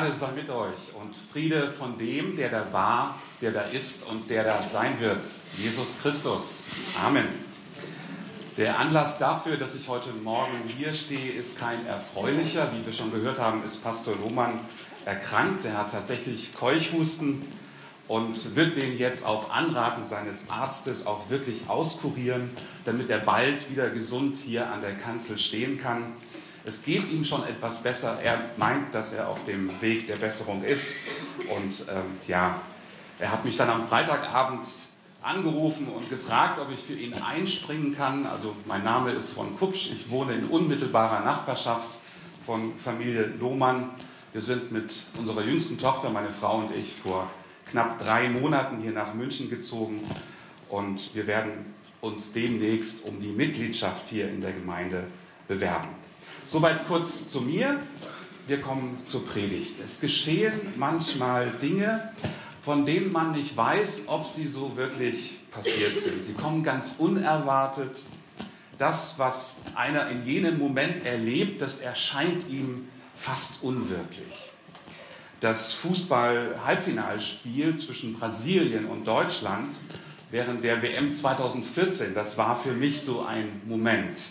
Gnade sei mit euch und Friede von dem, der da war, der da ist und der da sein wird, Jesus Christus. Amen. Der Anlass dafür, dass ich heute Morgen hier stehe, ist kein erfreulicher. Wie wir schon gehört haben, ist Pastor Lohmann erkrankt. Er hat tatsächlich Keuchhusten und wird den jetzt auf Anraten seines Arztes auch wirklich auskurieren, damit er bald wieder gesund hier an der Kanzel stehen kann. Es geht ihm schon etwas besser. Er meint, dass er auf dem Weg der Besserung ist. Und ähm, ja, er hat mich dann am Freitagabend angerufen und gefragt, ob ich für ihn einspringen kann. Also mein Name ist Ron Kupsch. Ich wohne in unmittelbarer Nachbarschaft von Familie Lohmann. Wir sind mit unserer jüngsten Tochter, meine Frau und ich, vor knapp drei Monaten hier nach München gezogen. Und wir werden uns demnächst um die Mitgliedschaft hier in der Gemeinde bewerben. Soweit kurz zu mir. Wir kommen zur Predigt. Es geschehen manchmal Dinge, von denen man nicht weiß, ob sie so wirklich passiert sind. Sie kommen ganz unerwartet. Das, was einer in jenem Moment erlebt, das erscheint ihm fast unwirklich. Das Fußball-Halbfinalspiel zwischen Brasilien und Deutschland während der WM 2014, das war für mich so ein Moment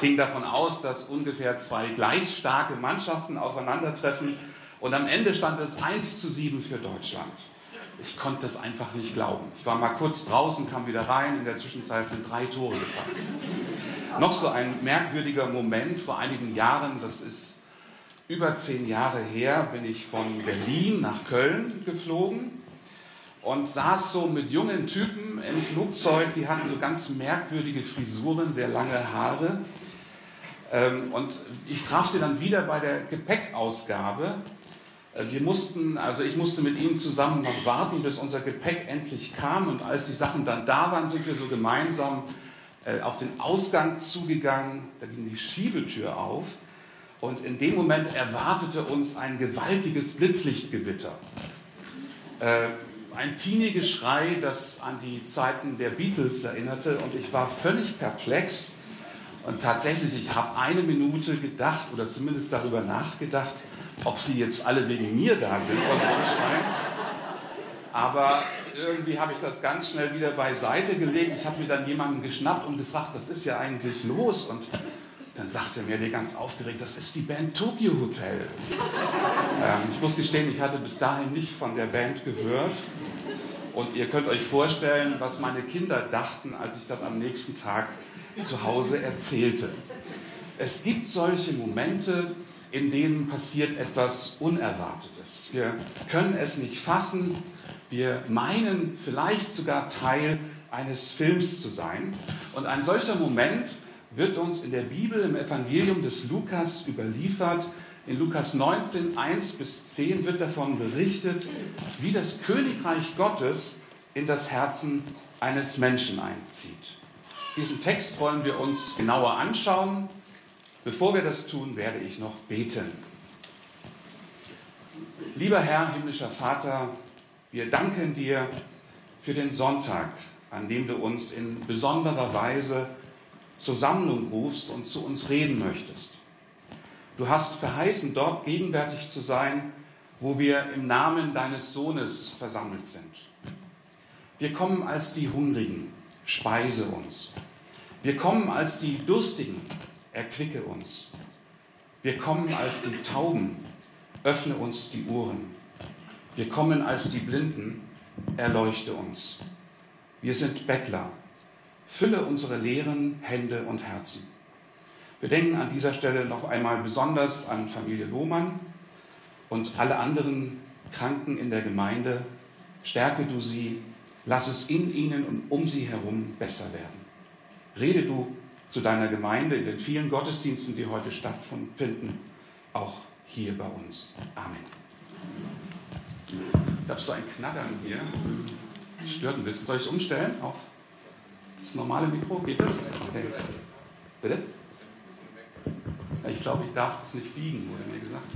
ging davon aus, dass ungefähr zwei gleich starke Mannschaften aufeinandertreffen und am Ende stand es 1 zu 7 für Deutschland. Ich konnte es einfach nicht glauben. Ich war mal kurz draußen, kam wieder rein, in der Zwischenzeit sind drei Tore gefallen. Noch so ein merkwürdiger Moment vor einigen Jahren, das ist über zehn Jahre her, bin ich von Berlin nach Köln geflogen und saß so mit jungen Typen im Flugzeug, die hatten so ganz merkwürdige Frisuren, sehr lange Haare. Ähm, und ich traf sie dann wieder bei der Gepäckausgabe. Äh, wir mussten, also ich musste mit ihnen zusammen noch warten, bis unser Gepäck endlich kam. Und als die Sachen dann da waren, sind wir so gemeinsam äh, auf den Ausgang zugegangen. Da ging die Schiebetür auf. Und in dem Moment erwartete uns ein gewaltiges Blitzlichtgewitter. Ein Teenie-Geschrei, das an die Zeiten der Beatles erinnerte und ich war völlig perplex. Und tatsächlich, ich habe eine Minute gedacht oder zumindest darüber nachgedacht, ob sie jetzt alle wegen mir da sind Aber irgendwie habe ich das ganz schnell wieder beiseite gelegt. Ich habe mir dann jemanden geschnappt und gefragt, was ist ja eigentlich los? Und dann sagte er mir der ganz aufgeregt, das ist die Band Tokyo Hotel. ähm, ich muss gestehen, ich hatte bis dahin nicht von der Band gehört. Und ihr könnt euch vorstellen, was meine Kinder dachten, als ich das am nächsten Tag zu Hause erzählte. Es gibt solche Momente, in denen passiert etwas Unerwartetes. Wir können es nicht fassen. Wir meinen vielleicht sogar Teil eines Films zu sein. Und ein solcher Moment wird uns in der Bibel im Evangelium des Lukas überliefert. In Lukas 19, 1 bis 10 wird davon berichtet, wie das Königreich Gottes in das Herzen eines Menschen einzieht. Diesen Text wollen wir uns genauer anschauen. Bevor wir das tun, werde ich noch beten. Lieber Herr, himmlischer Vater, wir danken dir für den Sonntag, an dem du uns in besonderer Weise zur Sammlung rufst und zu uns reden möchtest. Du hast verheißen, dort gegenwärtig zu sein, wo wir im Namen deines Sohnes versammelt sind. Wir kommen als die Hungrigen, speise uns. Wir kommen als die Durstigen, erquicke uns. Wir kommen als die Tauben, öffne uns die Ohren. Wir kommen als die Blinden, erleuchte uns. Wir sind Bettler, Fülle unsere leeren Hände und Herzen. Wir denken an dieser Stelle noch einmal besonders an Familie Lohmann und alle anderen Kranken in der Gemeinde. Stärke du sie, lass es in ihnen und um sie herum besser werden. Rede du zu deiner Gemeinde in den vielen Gottesdiensten, die heute stattfinden, auch hier bei uns. Amen. Darfst du ein Knattern hier? Stört ein bisschen. Soll ich es umstellen auf das normale Mikro? Geht das? Okay. Bitte? Ich glaube, ich darf das nicht biegen, wurde mir gesagt.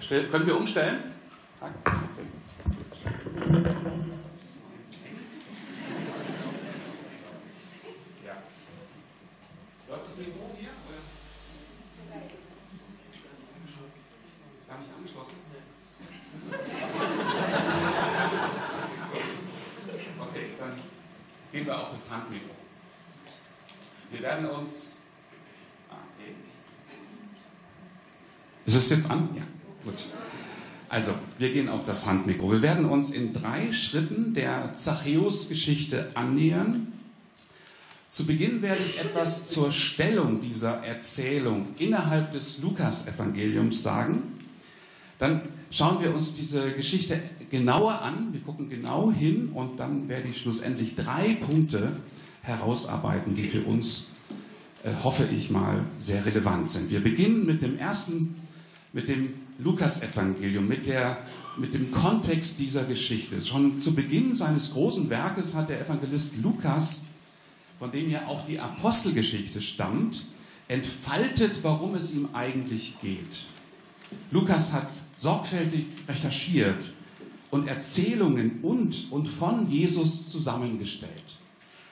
Stell, können wir umstellen? Okay. Ja. Läuft das Mikro hier? Gar nicht angeschlossen? Okay, dann gehen wir auf Handmikro. Wir werden uns. Ah. Ist es jetzt an? Ja, gut. Also, wir gehen auf das Handmikro. Wir werden uns in drei Schritten der Zachäus-Geschichte annähern. Zu Beginn werde ich etwas zur Stellung dieser Erzählung innerhalb des Lukas-Evangeliums sagen. Dann schauen wir uns diese Geschichte genauer an. Wir gucken genau hin und dann werde ich schlussendlich drei Punkte herausarbeiten, die für uns, äh, hoffe ich mal, sehr relevant sind. Wir beginnen mit dem ersten, mit dem Lukas-Evangelium, mit, mit dem Kontext dieser Geschichte. Schon zu Beginn seines großen Werkes hat der Evangelist Lukas, von dem ja auch die Apostelgeschichte stammt, entfaltet, warum es ihm eigentlich geht. Lukas hat sorgfältig recherchiert und Erzählungen und und von Jesus zusammengestellt.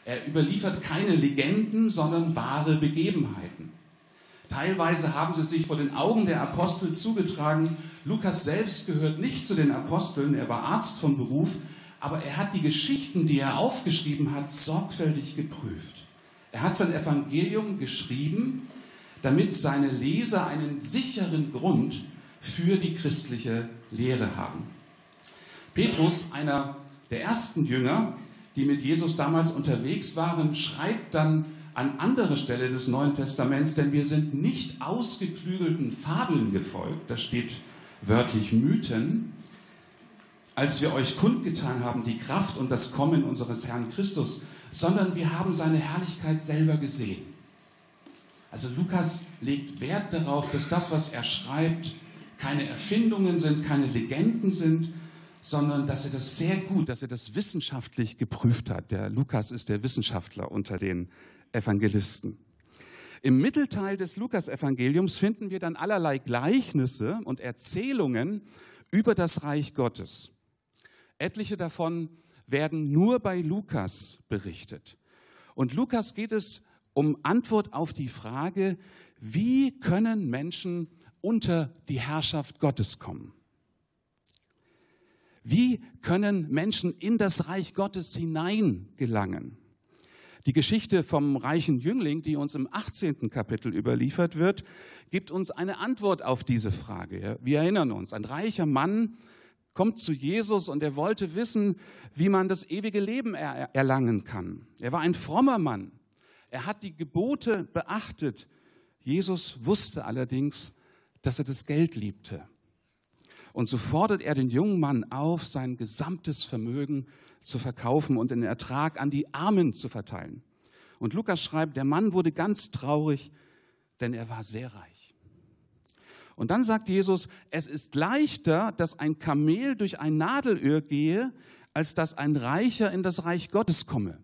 Er überliefert keine Legenden, sondern wahre Begebenheiten. Teilweise haben sie sich vor den Augen der Apostel zugetragen. Lukas selbst gehört nicht zu den Aposteln, er war Arzt von Beruf, aber er hat die Geschichten, die er aufgeschrieben hat, sorgfältig geprüft. Er hat sein Evangelium geschrieben, damit seine Leser einen sicheren Grund für die christliche Lehre haben. Petrus, einer der ersten Jünger, die mit Jesus damals unterwegs waren, schreibt dann an anderer Stelle des Neuen Testaments, denn wir sind nicht ausgeklügelten Fabeln gefolgt, da steht wörtlich Mythen, als wir euch kundgetan haben, die Kraft und das Kommen unseres Herrn Christus, sondern wir haben seine Herrlichkeit selber gesehen. Also Lukas legt Wert darauf, dass das, was er schreibt, keine Erfindungen sind, keine Legenden sind, sondern dass er das sehr gut, dass er das wissenschaftlich geprüft hat. Der Lukas ist der Wissenschaftler unter den Evangelisten. Im Mittelteil des Lukas-Evangeliums finden wir dann allerlei Gleichnisse und Erzählungen über das Reich Gottes. Etliche davon werden nur bei Lukas berichtet. Und Lukas geht es um Antwort auf die Frage, wie können Menschen unter die Herrschaft Gottes kommen? Wie können Menschen in das Reich Gottes hineingelangen? Die Geschichte vom reichen Jüngling, die uns im 18. Kapitel überliefert wird, gibt uns eine Antwort auf diese Frage. Wir erinnern uns, ein reicher Mann kommt zu Jesus und er wollte wissen, wie man das ewige Leben erlangen kann. Er war ein frommer Mann. Er hat die Gebote beachtet. Jesus wusste allerdings, dass er das Geld liebte. Und so fordert er den jungen Mann auf, sein gesamtes Vermögen zu verkaufen und den Ertrag an die Armen zu verteilen. Und Lukas schreibt, der Mann wurde ganz traurig, denn er war sehr reich. Und dann sagt Jesus, es ist leichter, dass ein Kamel durch ein Nadelöhr gehe, als dass ein Reicher in das Reich Gottes komme.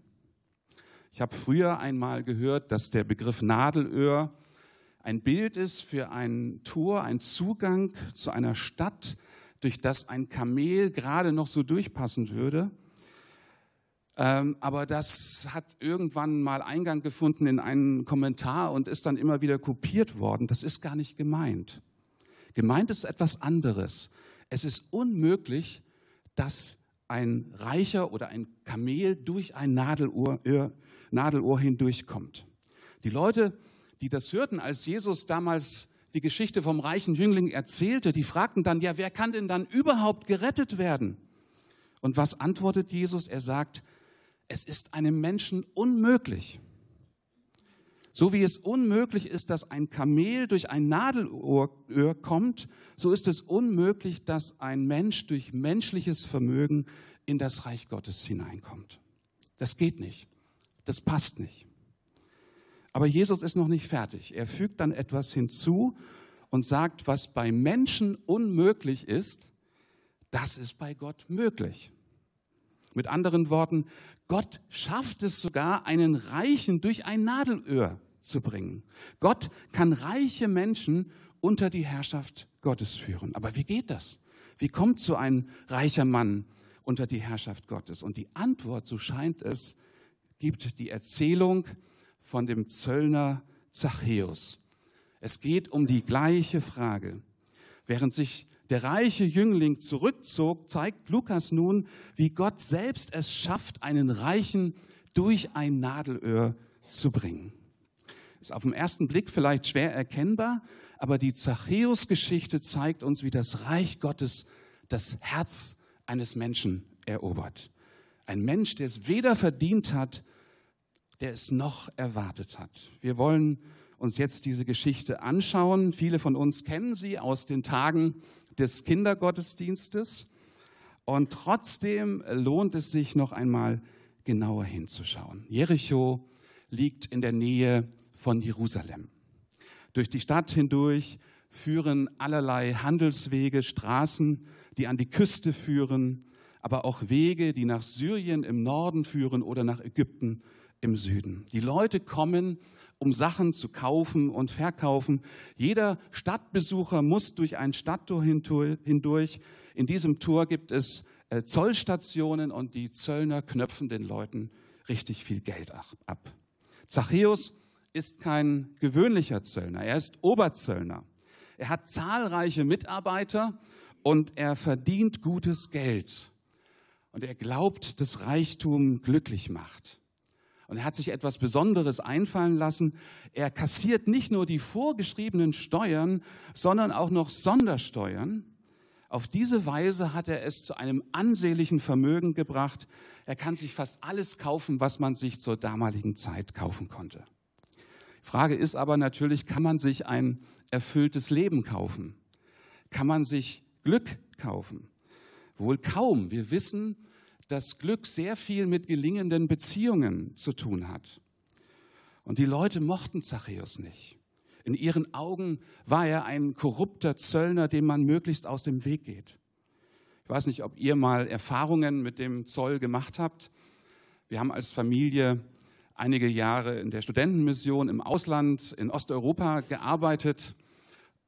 Ich habe früher einmal gehört, dass der Begriff Nadelöhr ein Bild ist für ein Tor, ein Zugang zu einer Stadt, durch das ein Kamel gerade noch so durchpassen würde. Ähm, aber das hat irgendwann mal Eingang gefunden in einen Kommentar und ist dann immer wieder kopiert worden. Das ist gar nicht gemeint. Gemeint ist etwas anderes. Es ist unmöglich, dass ein Reicher oder ein Kamel durch ein Nadelohr, Nadelohr hindurchkommt. Die Leute, die das hörten, als Jesus damals die Geschichte vom reichen Jüngling erzählte, die fragten dann, ja, wer kann denn dann überhaupt gerettet werden? Und was antwortet Jesus? Er sagt, es ist einem Menschen unmöglich. So wie es unmöglich ist, dass ein Kamel durch ein Nadelöhr kommt, so ist es unmöglich, dass ein Mensch durch menschliches Vermögen in das Reich Gottes hineinkommt. Das geht nicht. Das passt nicht. Aber Jesus ist noch nicht fertig. Er fügt dann etwas hinzu und sagt, was bei Menschen unmöglich ist, das ist bei Gott möglich. Mit anderen Worten, Gott schafft es sogar, einen Reichen durch ein Nadelöhr zu bringen. Gott kann reiche Menschen unter die Herrschaft Gottes führen. Aber wie geht das? Wie kommt so ein reicher Mann unter die Herrschaft Gottes? Und die Antwort, so scheint es, gibt die Erzählung von dem Zöllner Zachäus. Es geht um die gleiche Frage. Während sich der reiche Jüngling zurückzog, zeigt Lukas nun, wie Gott selbst es schafft, einen Reichen durch ein Nadelöhr zu bringen. Ist auf den ersten Blick vielleicht schwer erkennbar, aber die Zachäus-Geschichte zeigt uns, wie das Reich Gottes das Herz eines Menschen erobert. Ein Mensch, der es weder verdient hat, der es noch erwartet hat. Wir wollen uns jetzt diese Geschichte anschauen. Viele von uns kennen sie aus den Tagen des Kindergottesdienstes. Und trotzdem lohnt es sich noch einmal genauer hinzuschauen. Jericho liegt in der Nähe von Jerusalem. Durch die Stadt hindurch führen allerlei Handelswege, Straßen, die an die Küste führen, aber auch Wege, die nach Syrien im Norden führen oder nach Ägypten im Süden. Die Leute kommen, um Sachen zu kaufen und verkaufen. Jeder Stadtbesucher muss durch ein Stadttor hindurch. In diesem Tor gibt es äh, Zollstationen und die Zöllner knöpfen den Leuten richtig viel Geld ab. Zachäus ist kein gewöhnlicher Zöllner, er ist Oberzöllner. Er hat zahlreiche Mitarbeiter und er verdient gutes Geld. Und er glaubt, dass Reichtum glücklich macht. Und er hat sich etwas Besonderes einfallen lassen. Er kassiert nicht nur die vorgeschriebenen Steuern, sondern auch noch Sondersteuern. Auf diese Weise hat er es zu einem ansehnlichen Vermögen gebracht. Er kann sich fast alles kaufen, was man sich zur damaligen Zeit kaufen konnte. Die Frage ist aber natürlich, kann man sich ein erfülltes Leben kaufen? Kann man sich Glück kaufen? Wohl kaum. Wir wissen, dass Glück sehr viel mit gelingenden Beziehungen zu tun hat. Und die Leute mochten Zachäus nicht. In ihren Augen war er ein korrupter Zöllner, dem man möglichst aus dem Weg geht. Ich weiß nicht, ob ihr mal Erfahrungen mit dem Zoll gemacht habt. Wir haben als Familie einige Jahre in der Studentenmission im Ausland in Osteuropa gearbeitet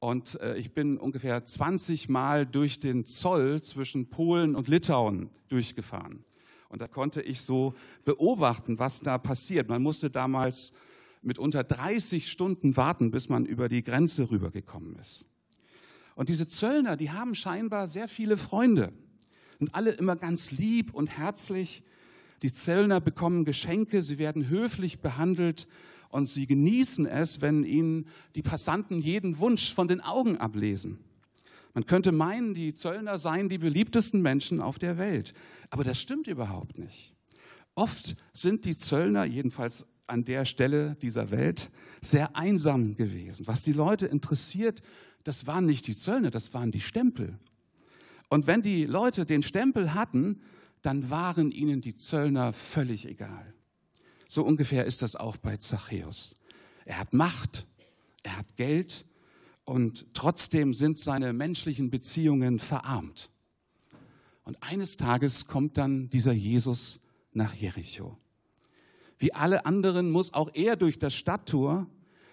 und äh, ich bin ungefähr 20 Mal durch den Zoll zwischen Polen und Litauen durchgefahren. Und da konnte ich so beobachten, was da passiert. Man musste damals mit unter 30 Stunden warten, bis man über die Grenze rübergekommen ist. Und diese Zöllner, die haben scheinbar sehr viele Freunde und alle immer ganz lieb und herzlich. Die Zöllner bekommen Geschenke, sie werden höflich behandelt und sie genießen es, wenn ihnen die Passanten jeden Wunsch von den Augen ablesen. Man könnte meinen, die Zöllner seien die beliebtesten Menschen auf der Welt. Aber das stimmt überhaupt nicht. Oft sind die Zöllner, jedenfalls an der Stelle dieser Welt, sehr einsam gewesen. Was die Leute interessiert, das waren nicht die Zöllner, das waren die Stempel. Und wenn die Leute den Stempel hatten, dann waren ihnen die Zöllner völlig egal. So ungefähr ist das auch bei Zachäus. Er hat Macht, er hat Geld und trotzdem sind seine menschlichen Beziehungen verarmt. Und eines Tages kommt dann dieser Jesus nach Jericho. Wie alle anderen muss auch er durch das Stadttor.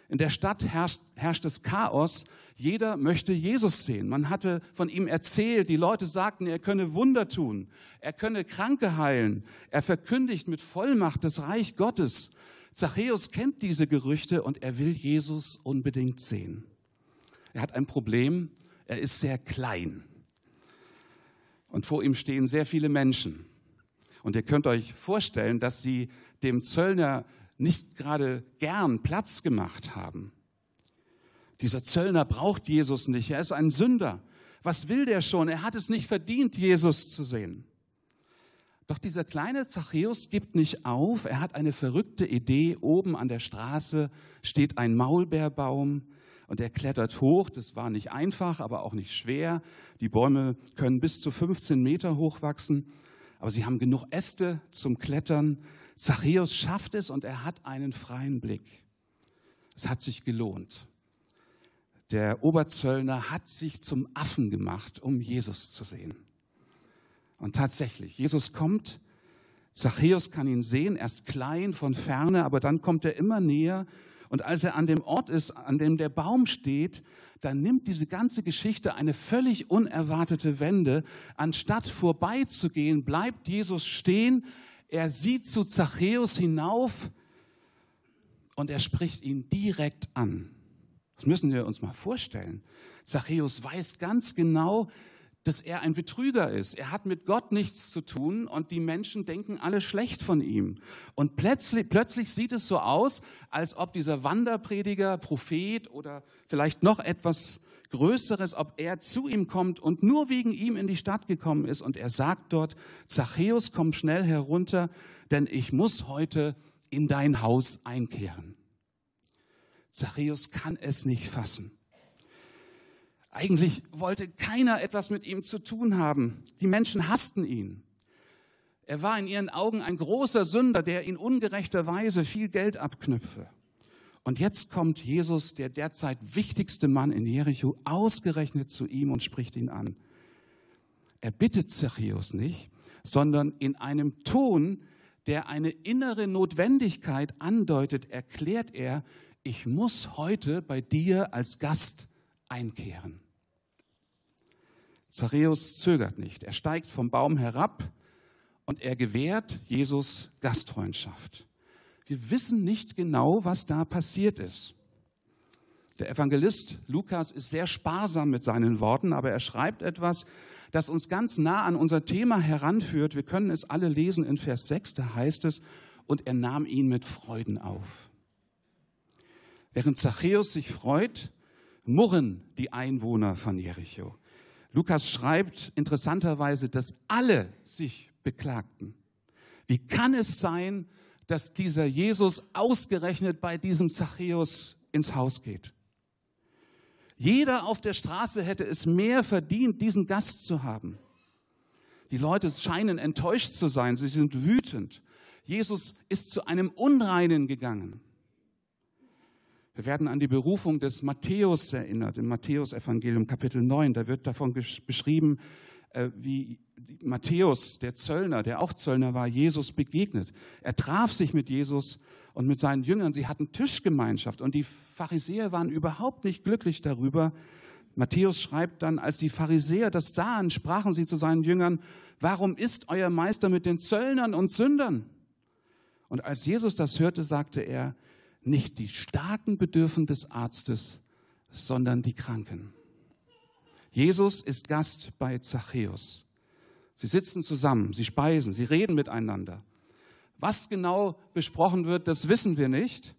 In der Stadt herrscht, herrscht das Chaos jeder möchte Jesus sehen. Man hatte von ihm erzählt, die Leute sagten, er könne Wunder tun, er könne Kranke heilen, er verkündigt mit Vollmacht das Reich Gottes. Zachäus kennt diese Gerüchte und er will Jesus unbedingt sehen. Er hat ein Problem, er ist sehr klein. Und vor ihm stehen sehr viele Menschen. Und ihr könnt euch vorstellen, dass sie dem Zöllner nicht gerade gern Platz gemacht haben. Dieser Zöllner braucht Jesus nicht. Er ist ein Sünder. Was will der schon? Er hat es nicht verdient, Jesus zu sehen. Doch dieser kleine Zachäus gibt nicht auf. Er hat eine verrückte Idee. Oben an der Straße steht ein Maulbeerbaum und er klettert hoch. Das war nicht einfach, aber auch nicht schwer. Die Bäume können bis zu 15 Meter hoch wachsen, aber sie haben genug Äste zum Klettern. Zachäus schafft es und er hat einen freien Blick. Es hat sich gelohnt. Der Oberzöllner hat sich zum Affen gemacht, um Jesus zu sehen. Und tatsächlich, Jesus kommt, Zachäus kann ihn sehen, erst klein von ferne, aber dann kommt er immer näher. Und als er an dem Ort ist, an dem der Baum steht, dann nimmt diese ganze Geschichte eine völlig unerwartete Wende. Anstatt vorbeizugehen, bleibt Jesus stehen. Er sieht zu Zachäus hinauf und er spricht ihn direkt an. Das müssen wir uns mal vorstellen. Zachäus weiß ganz genau, dass er ein Betrüger ist. Er hat mit Gott nichts zu tun und die Menschen denken alle schlecht von ihm. Und plötzlich, plötzlich sieht es so aus, als ob dieser Wanderprediger, Prophet oder vielleicht noch etwas Größeres, ob er zu ihm kommt und nur wegen ihm in die Stadt gekommen ist. Und er sagt dort, Zachäus, komm schnell herunter, denn ich muss heute in dein Haus einkehren. Zachäus kann es nicht fassen. Eigentlich wollte keiner etwas mit ihm zu tun haben. Die Menschen hassten ihn. Er war in ihren Augen ein großer Sünder, der in ungerechter Weise viel Geld abknüpfe. Und jetzt kommt Jesus, der derzeit wichtigste Mann in Jericho, ausgerechnet zu ihm und spricht ihn an. Er bittet Zachäus nicht, sondern in einem Ton, der eine innere Notwendigkeit andeutet, erklärt er, ich muss heute bei dir als Gast einkehren. Zachäus zögert nicht. Er steigt vom Baum herab und er gewährt Jesus Gastfreundschaft. Wir wissen nicht genau, was da passiert ist. Der Evangelist Lukas ist sehr sparsam mit seinen Worten, aber er schreibt etwas, das uns ganz nah an unser Thema heranführt. Wir können es alle lesen in Vers 6, da heißt es, und er nahm ihn mit Freuden auf. Während Zachäus sich freut, murren die Einwohner von Jericho. Lukas schreibt interessanterweise, dass alle sich beklagten. Wie kann es sein, dass dieser Jesus ausgerechnet bei diesem Zachäus ins Haus geht? Jeder auf der Straße hätte es mehr verdient, diesen Gast zu haben. Die Leute scheinen enttäuscht zu sein, sie sind wütend. Jesus ist zu einem Unreinen gegangen. Wir werden an die Berufung des Matthäus erinnert, im Matthäus-Evangelium Kapitel 9. Da wird davon beschrieben, äh, wie Matthäus, der Zöllner, der auch Zöllner war, Jesus begegnet. Er traf sich mit Jesus und mit seinen Jüngern. Sie hatten Tischgemeinschaft und die Pharisäer waren überhaupt nicht glücklich darüber. Matthäus schreibt dann, als die Pharisäer das sahen, sprachen sie zu seinen Jüngern, warum ist euer Meister mit den Zöllnern und Sündern? Und als Jesus das hörte, sagte er, nicht die Starken bedürfen des Arztes, sondern die Kranken. Jesus ist Gast bei Zachäus. Sie sitzen zusammen, sie speisen, sie reden miteinander. Was genau besprochen wird, das wissen wir nicht.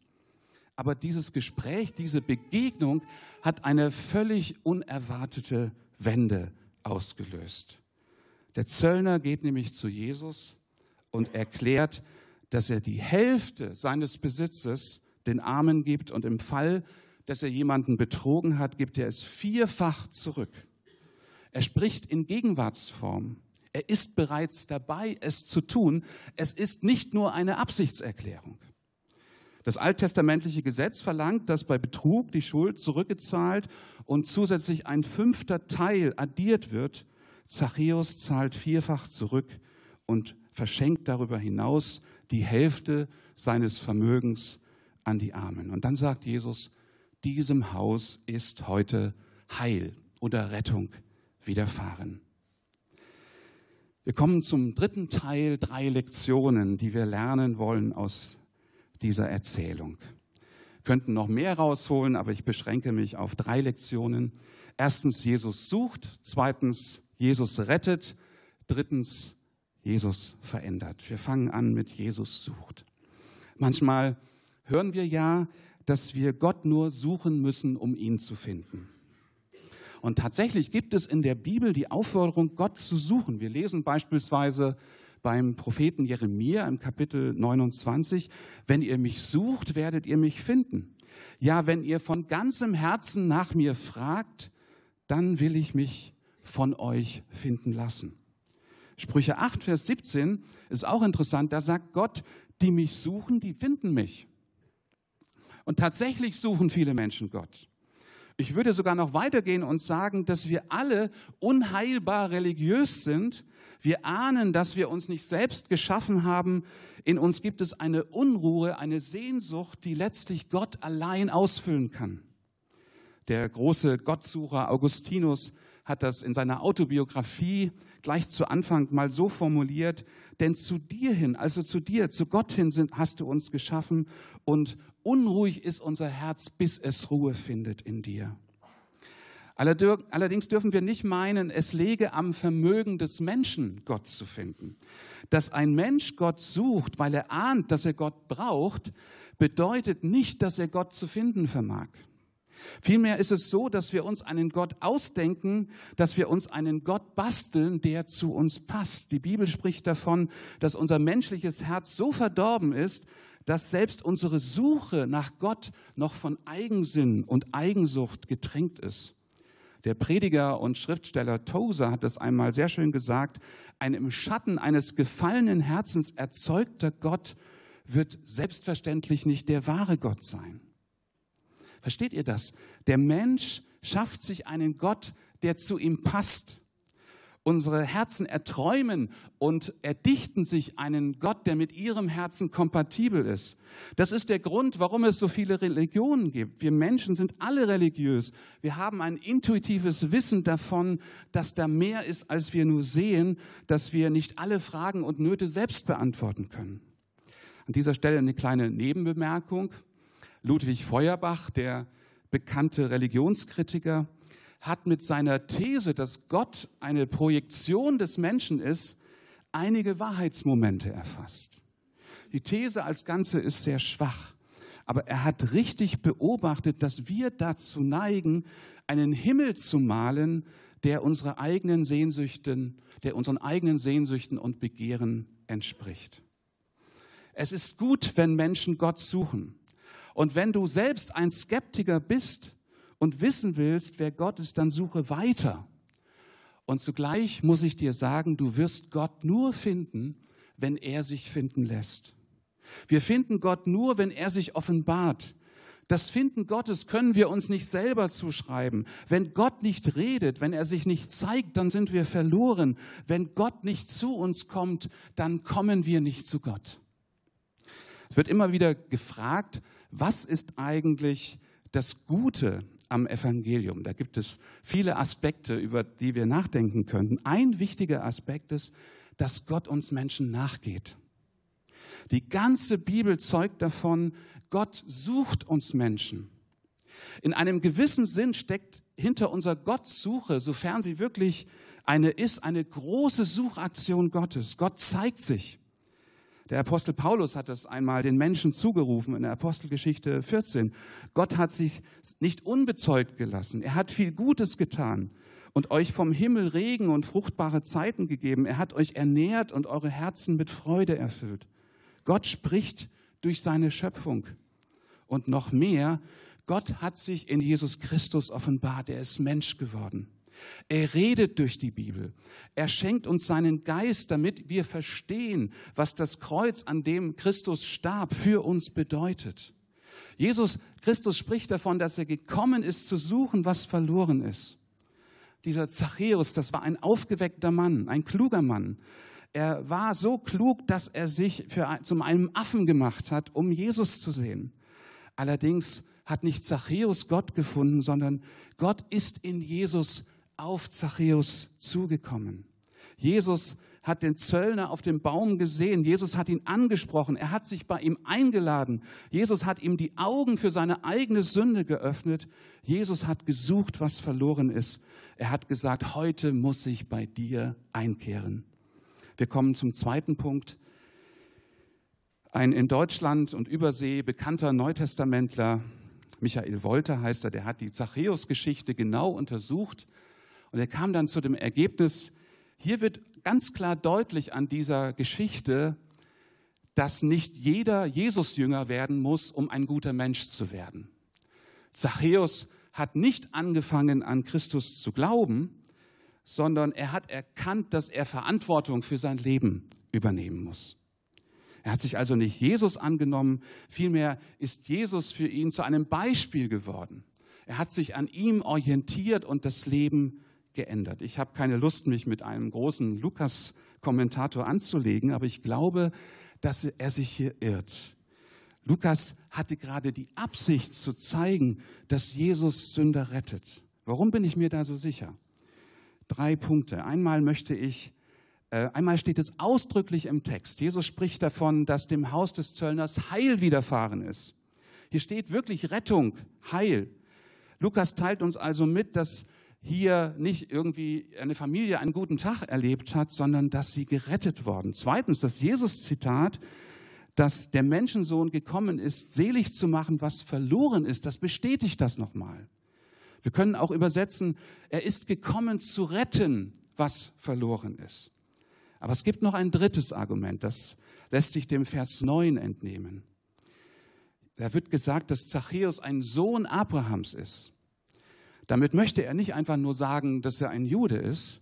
Aber dieses Gespräch, diese Begegnung hat eine völlig unerwartete Wende ausgelöst. Der Zöllner geht nämlich zu Jesus und erklärt, dass er die Hälfte seines Besitzes den Armen gibt und im Fall, dass er jemanden betrogen hat, gibt er es vierfach zurück. Er spricht in Gegenwartsform. Er ist bereits dabei, es zu tun. Es ist nicht nur eine Absichtserklärung. Das alttestamentliche Gesetz verlangt, dass bei Betrug die Schuld zurückgezahlt und zusätzlich ein fünfter Teil addiert wird. Zachäus zahlt vierfach zurück und verschenkt darüber hinaus die Hälfte seines Vermögens an die Armen. Und dann sagt Jesus, diesem Haus ist heute Heil oder Rettung widerfahren. Wir kommen zum dritten Teil, drei Lektionen, die wir lernen wollen aus dieser Erzählung. Wir könnten noch mehr rausholen, aber ich beschränke mich auf drei Lektionen. Erstens, Jesus sucht. Zweitens, Jesus rettet. Drittens, Jesus verändert. Wir fangen an mit Jesus sucht. Manchmal hören wir ja, dass wir Gott nur suchen müssen, um ihn zu finden. Und tatsächlich gibt es in der Bibel die Aufforderung, Gott zu suchen. Wir lesen beispielsweise beim Propheten Jeremia im Kapitel 29, wenn ihr mich sucht, werdet ihr mich finden. Ja, wenn ihr von ganzem Herzen nach mir fragt, dann will ich mich von euch finden lassen. Sprüche 8, Vers 17 ist auch interessant. Da sagt Gott, die mich suchen, die finden mich. Und tatsächlich suchen viele Menschen Gott. Ich würde sogar noch weitergehen und sagen, dass wir alle unheilbar religiös sind. Wir ahnen, dass wir uns nicht selbst geschaffen haben. In uns gibt es eine Unruhe, eine Sehnsucht, die letztlich Gott allein ausfüllen kann. Der große Gottsucher Augustinus hat das in seiner Autobiografie gleich zu Anfang mal so formuliert, denn zu dir hin, also zu dir, zu Gott hin sind, hast du uns geschaffen und unruhig ist unser Herz, bis es Ruhe findet in dir. Allerdings dürfen wir nicht meinen, es lege am Vermögen des Menschen, Gott zu finden. Dass ein Mensch Gott sucht, weil er ahnt, dass er Gott braucht, bedeutet nicht, dass er Gott zu finden vermag. Vielmehr ist es so, dass wir uns einen Gott ausdenken, dass wir uns einen Gott basteln, der zu uns passt. Die Bibel spricht davon, dass unser menschliches Herz so verdorben ist, dass selbst unsere Suche nach Gott noch von Eigensinn und Eigensucht getränkt ist. Der Prediger und Schriftsteller Tozer hat es einmal sehr schön gesagt, ein im Schatten eines gefallenen Herzens erzeugter Gott wird selbstverständlich nicht der wahre Gott sein. Versteht ihr das? Der Mensch schafft sich einen Gott, der zu ihm passt unsere Herzen erträumen und erdichten sich einen Gott, der mit ihrem Herzen kompatibel ist. Das ist der Grund, warum es so viele Religionen gibt. Wir Menschen sind alle religiös. Wir haben ein intuitives Wissen davon, dass da mehr ist, als wir nur sehen, dass wir nicht alle Fragen und Nöte selbst beantworten können. An dieser Stelle eine kleine Nebenbemerkung. Ludwig Feuerbach, der bekannte Religionskritiker, hat mit seiner These, dass Gott eine Projektion des Menschen ist, einige Wahrheitsmomente erfasst. Die These als Ganze ist sehr schwach, aber er hat richtig beobachtet, dass wir dazu neigen, einen Himmel zu malen, der unsere eigenen Sehnsüchten, der unseren eigenen Sehnsüchten und Begehren entspricht. Es ist gut, wenn Menschen Gott suchen. Und wenn du selbst ein Skeptiker bist, und wissen willst, wer Gott ist, dann suche weiter. Und zugleich muss ich dir sagen, du wirst Gott nur finden, wenn er sich finden lässt. Wir finden Gott nur, wenn er sich offenbart. Das Finden Gottes können wir uns nicht selber zuschreiben. Wenn Gott nicht redet, wenn er sich nicht zeigt, dann sind wir verloren. Wenn Gott nicht zu uns kommt, dann kommen wir nicht zu Gott. Es wird immer wieder gefragt, was ist eigentlich das Gute am Evangelium. Da gibt es viele Aspekte, über die wir nachdenken könnten. Ein wichtiger Aspekt ist, dass Gott uns Menschen nachgeht. Die ganze Bibel zeugt davon, Gott sucht uns Menschen. In einem gewissen Sinn steckt hinter unserer Gottsuche, sofern sie wirklich eine ist, eine große Suchaktion Gottes. Gott zeigt sich. Der Apostel Paulus hat es einmal den Menschen zugerufen in der Apostelgeschichte 14. Gott hat sich nicht unbezeugt gelassen. Er hat viel Gutes getan und euch vom Himmel Regen und fruchtbare Zeiten gegeben. Er hat euch ernährt und eure Herzen mit Freude erfüllt. Gott spricht durch seine Schöpfung. Und noch mehr, Gott hat sich in Jesus Christus offenbart. Er ist Mensch geworden. Er redet durch die Bibel. Er schenkt uns seinen Geist, damit wir verstehen, was das Kreuz, an dem Christus starb, für uns bedeutet. Jesus Christus spricht davon, dass er gekommen ist, zu suchen, was verloren ist. Dieser Zachäus, das war ein aufgeweckter Mann, ein kluger Mann. Er war so klug, dass er sich für, zum einem Affen gemacht hat, um Jesus zu sehen. Allerdings hat nicht Zachäus Gott gefunden, sondern Gott ist in Jesus auf Zachäus zugekommen. Jesus hat den Zöllner auf dem Baum gesehen. Jesus hat ihn angesprochen. Er hat sich bei ihm eingeladen. Jesus hat ihm die Augen für seine eigene Sünde geöffnet. Jesus hat gesucht, was verloren ist. Er hat gesagt, heute muss ich bei dir einkehren. Wir kommen zum zweiten Punkt. Ein in Deutschland und Übersee bekannter Neutestamentler, Michael Wolter heißt er, der hat die Zachäus-Geschichte genau untersucht und er kam dann zu dem Ergebnis, hier wird ganz klar deutlich an dieser Geschichte, dass nicht jeder Jesus-Jünger werden muss, um ein guter Mensch zu werden. Zachäus hat nicht angefangen, an Christus zu glauben, sondern er hat erkannt, dass er Verantwortung für sein Leben übernehmen muss. Er hat sich also nicht Jesus angenommen, vielmehr ist Jesus für ihn zu einem Beispiel geworden. Er hat sich an ihm orientiert und das Leben geändert. Ich habe keine Lust, mich mit einem großen Lukas-Kommentator anzulegen, aber ich glaube, dass er sich hier irrt. Lukas hatte gerade die Absicht zu zeigen, dass Jesus Sünder rettet. Warum bin ich mir da so sicher? Drei Punkte. Einmal möchte ich, äh, einmal steht es ausdrücklich im Text. Jesus spricht davon, dass dem Haus des Zöllners Heil widerfahren ist. Hier steht wirklich Rettung, Heil. Lukas teilt uns also mit, dass hier nicht irgendwie eine Familie einen guten Tag erlebt hat, sondern dass sie gerettet worden. Zweitens, das Jesus-Zitat, dass der Menschensohn gekommen ist, selig zu machen, was verloren ist, das bestätigt das nochmal. Wir können auch übersetzen, er ist gekommen zu retten, was verloren ist. Aber es gibt noch ein drittes Argument, das lässt sich dem Vers 9 entnehmen. Da wird gesagt, dass Zachäus ein Sohn Abrahams ist. Damit möchte er nicht einfach nur sagen, dass er ein Jude ist.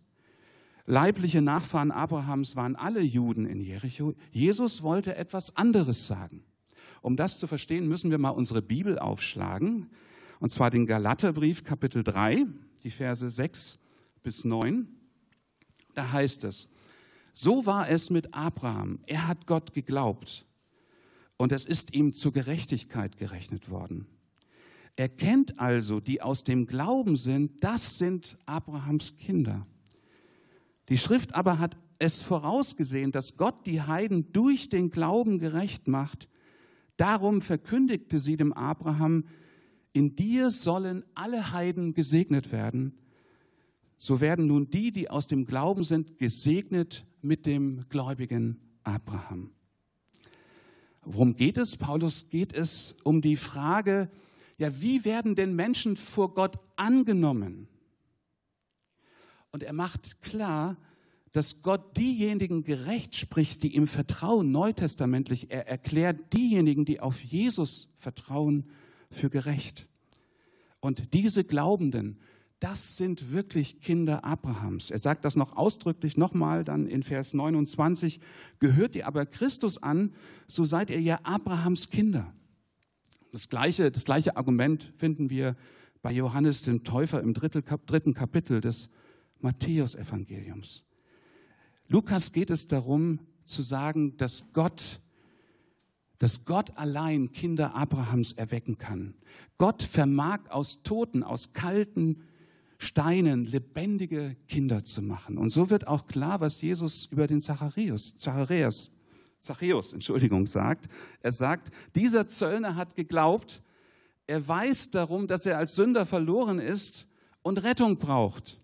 Leibliche Nachfahren Abrahams waren alle Juden in Jericho. Jesus wollte etwas anderes sagen. Um das zu verstehen, müssen wir mal unsere Bibel aufschlagen. Und zwar den Galaterbrief Kapitel 3, die Verse 6 bis 9. Da heißt es, so war es mit Abraham. Er hat Gott geglaubt und es ist ihm zur Gerechtigkeit gerechnet worden. Er kennt also, die aus dem Glauben sind, das sind Abrahams Kinder. Die Schrift aber hat es vorausgesehen, dass Gott die Heiden durch den Glauben gerecht macht. Darum verkündigte sie dem Abraham, in dir sollen alle Heiden gesegnet werden. So werden nun die, die aus dem Glauben sind, gesegnet mit dem gläubigen Abraham. Worum geht es? Paulus geht es um die Frage, ja, wie werden denn Menschen vor Gott angenommen? Und er macht klar, dass Gott diejenigen gerecht spricht, die ihm vertrauen, neutestamentlich. Er erklärt diejenigen, die auf Jesus vertrauen, für gerecht. Und diese Glaubenden, das sind wirklich Kinder Abrahams. Er sagt das noch ausdrücklich nochmal dann in Vers 29. Gehört ihr aber Christus an, so seid ihr ja Abrahams Kinder. Das gleiche, das gleiche Argument finden wir bei Johannes dem Täufer im dritten Kapitel des Matthäusevangeliums. Lukas geht es darum zu sagen, dass Gott, dass Gott allein Kinder Abrahams erwecken kann. Gott vermag aus Toten, aus kalten Steinen lebendige Kinder zu machen. Und so wird auch klar, was Jesus über den Zacharias, Zacharias Zachäus, Entschuldigung, sagt. Er sagt, dieser Zöllner hat geglaubt, er weiß darum, dass er als Sünder verloren ist und Rettung braucht.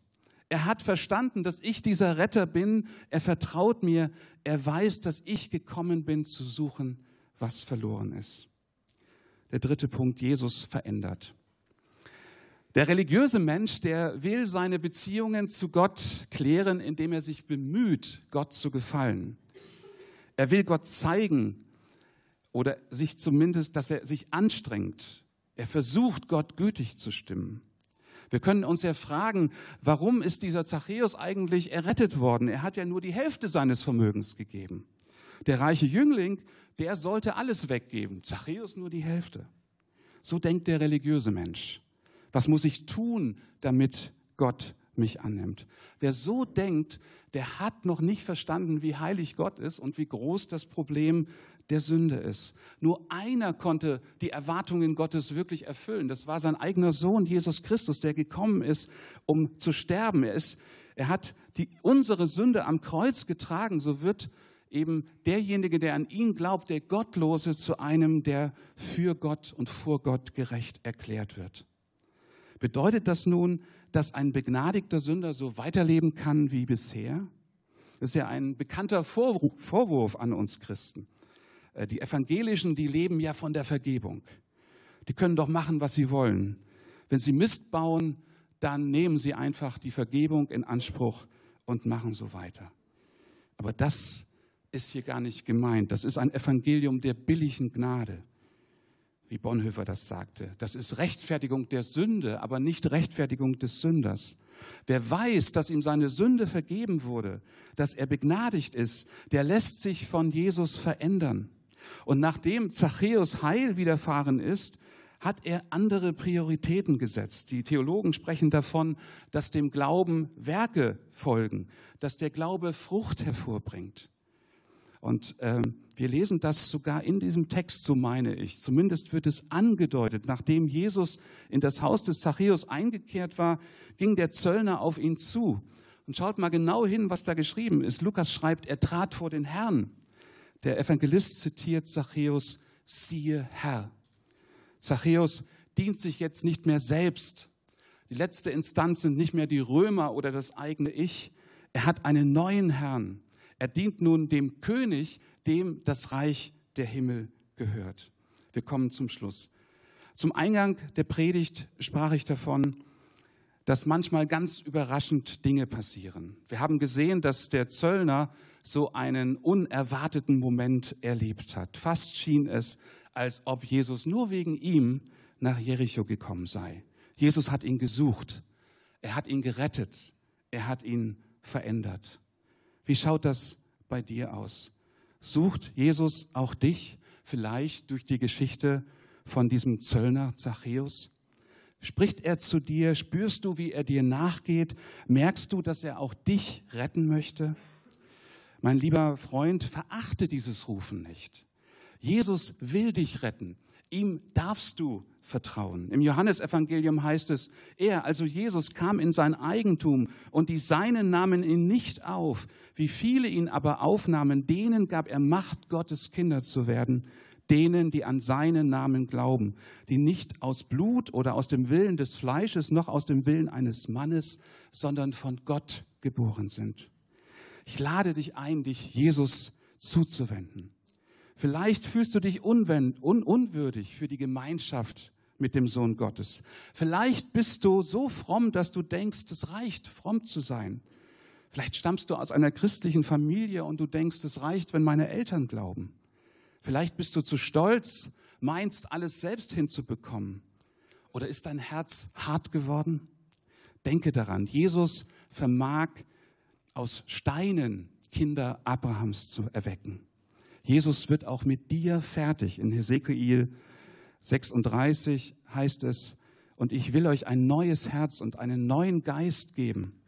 Er hat verstanden, dass ich dieser Retter bin. Er vertraut mir. Er weiß, dass ich gekommen bin, zu suchen, was verloren ist. Der dritte Punkt, Jesus verändert. Der religiöse Mensch, der will seine Beziehungen zu Gott klären, indem er sich bemüht, Gott zu gefallen. Er will Gott zeigen oder sich zumindest, dass er sich anstrengt. Er versucht, Gott gütig zu stimmen. Wir können uns ja fragen, warum ist dieser Zachäus eigentlich errettet worden? Er hat ja nur die Hälfte seines Vermögens gegeben. Der reiche Jüngling, der sollte alles weggeben. Zachäus nur die Hälfte. So denkt der religiöse Mensch. Was muss ich tun, damit Gott mich annimmt? Wer so denkt, der hat noch nicht verstanden, wie heilig Gott ist und wie groß das Problem der Sünde ist. Nur einer konnte die Erwartungen Gottes wirklich erfüllen. Das war sein eigener Sohn, Jesus Christus, der gekommen ist, um zu sterben. Er, ist, er hat die, unsere Sünde am Kreuz getragen. So wird eben derjenige, der an ihn glaubt, der Gottlose, zu einem, der für Gott und vor Gott gerecht erklärt wird. Bedeutet das nun, dass ein begnadigter Sünder so weiterleben kann wie bisher? Das ist ja ein bekannter Vorwurf an uns Christen. Äh, die Evangelischen, die leben ja von der Vergebung. Die können doch machen, was sie wollen. Wenn sie Mist bauen, dann nehmen sie einfach die Vergebung in Anspruch und machen so weiter. Aber das ist hier gar nicht gemeint. Das ist ein Evangelium der billigen Gnade wie Bonhoeffer das sagte. Das ist Rechtfertigung der Sünde, aber nicht Rechtfertigung des Sünders. Wer weiß, dass ihm seine Sünde vergeben wurde, dass er begnadigt ist, der lässt sich von Jesus verändern. Und nachdem Zachäus Heil widerfahren ist, hat er andere Prioritäten gesetzt. Die Theologen sprechen davon, dass dem Glauben Werke folgen, dass der Glaube Frucht hervorbringt. Und ähm, wir lesen das sogar in diesem Text, so meine ich. Zumindest wird es angedeutet. Nachdem Jesus in das Haus des Zachäus eingekehrt war, ging der Zöllner auf ihn zu. Und schaut mal genau hin, was da geschrieben ist. Lukas schreibt, er trat vor den Herrn. Der Evangelist zitiert Zachäus, siehe Herr. Zachäus dient sich jetzt nicht mehr selbst. Die letzte Instanz sind nicht mehr die Römer oder das eigene Ich. Er hat einen neuen Herrn. Er dient nun dem König, dem das Reich der Himmel gehört. Wir kommen zum Schluss. Zum Eingang der Predigt sprach ich davon, dass manchmal ganz überraschend Dinge passieren. Wir haben gesehen, dass der Zöllner so einen unerwarteten Moment erlebt hat. Fast schien es, als ob Jesus nur wegen ihm nach Jericho gekommen sei. Jesus hat ihn gesucht, er hat ihn gerettet, er hat ihn verändert. Wie schaut das bei dir aus? Sucht Jesus auch dich vielleicht durch die Geschichte von diesem Zöllner Zachäus? Spricht er zu dir? Spürst du, wie er dir nachgeht? Merkst du, dass er auch dich retten möchte? Mein lieber Freund, verachte dieses Rufen nicht. Jesus will dich retten. Ihm darfst du vertrauen. Im Johannesevangelium heißt es, er, also Jesus, kam in sein Eigentum und die Seinen nahmen ihn nicht auf. Wie viele ihn aber aufnahmen, denen gab er Macht, Gottes Kinder zu werden, denen, die an seinen Namen glauben, die nicht aus Blut oder aus dem Willen des Fleisches noch aus dem Willen eines Mannes, sondern von Gott geboren sind. Ich lade dich ein, dich Jesus zuzuwenden. Vielleicht fühlst du dich unwürdig für die Gemeinschaft mit dem Sohn Gottes. Vielleicht bist du so fromm, dass du denkst, es reicht, fromm zu sein. Vielleicht stammst du aus einer christlichen Familie und du denkst, es reicht, wenn meine Eltern glauben. Vielleicht bist du zu stolz, meinst, alles selbst hinzubekommen. Oder ist dein Herz hart geworden? Denke daran, Jesus vermag aus Steinen Kinder Abrahams zu erwecken. Jesus wird auch mit dir fertig. In Hesekiel 36 heißt es, und ich will euch ein neues Herz und einen neuen Geist geben.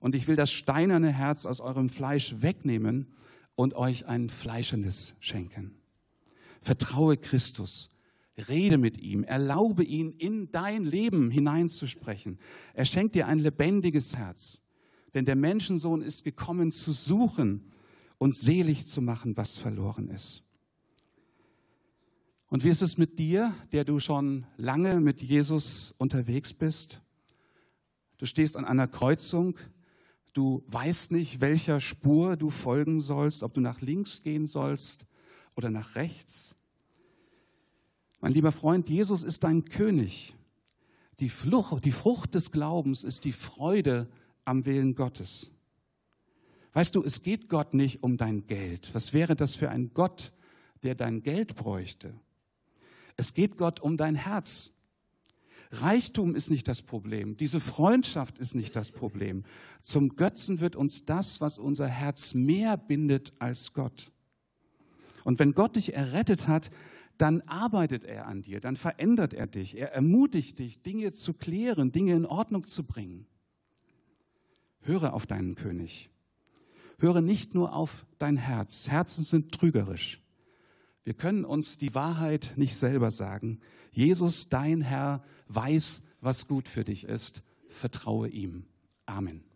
Und ich will das steinerne Herz aus eurem Fleisch wegnehmen und euch ein fleischernes schenken. Vertraue Christus. Rede mit ihm. Erlaube ihn, in dein Leben hineinzusprechen. Er schenkt dir ein lebendiges Herz. Denn der Menschensohn ist gekommen zu suchen und selig zu machen, was verloren ist. Und wie ist es mit dir, der du schon lange mit Jesus unterwegs bist? Du stehst an einer Kreuzung, du weißt nicht, welcher Spur du folgen sollst, ob du nach links gehen sollst oder nach rechts. Mein lieber Freund, Jesus ist dein König. Die, Flucht, die Frucht des Glaubens ist die Freude am Willen Gottes. Weißt du, es geht Gott nicht um dein Geld. Was wäre das für ein Gott, der dein Geld bräuchte? Es geht Gott um dein Herz. Reichtum ist nicht das Problem. Diese Freundschaft ist nicht das Problem. Zum Götzen wird uns das, was unser Herz mehr bindet als Gott. Und wenn Gott dich errettet hat, dann arbeitet er an dir, dann verändert er dich, er ermutigt dich, Dinge zu klären, Dinge in Ordnung zu bringen. Höre auf deinen König. Höre nicht nur auf dein Herz. Herzen sind trügerisch. Wir können uns die Wahrheit nicht selber sagen. Jesus, dein Herr, weiß, was gut für dich ist. Vertraue ihm. Amen.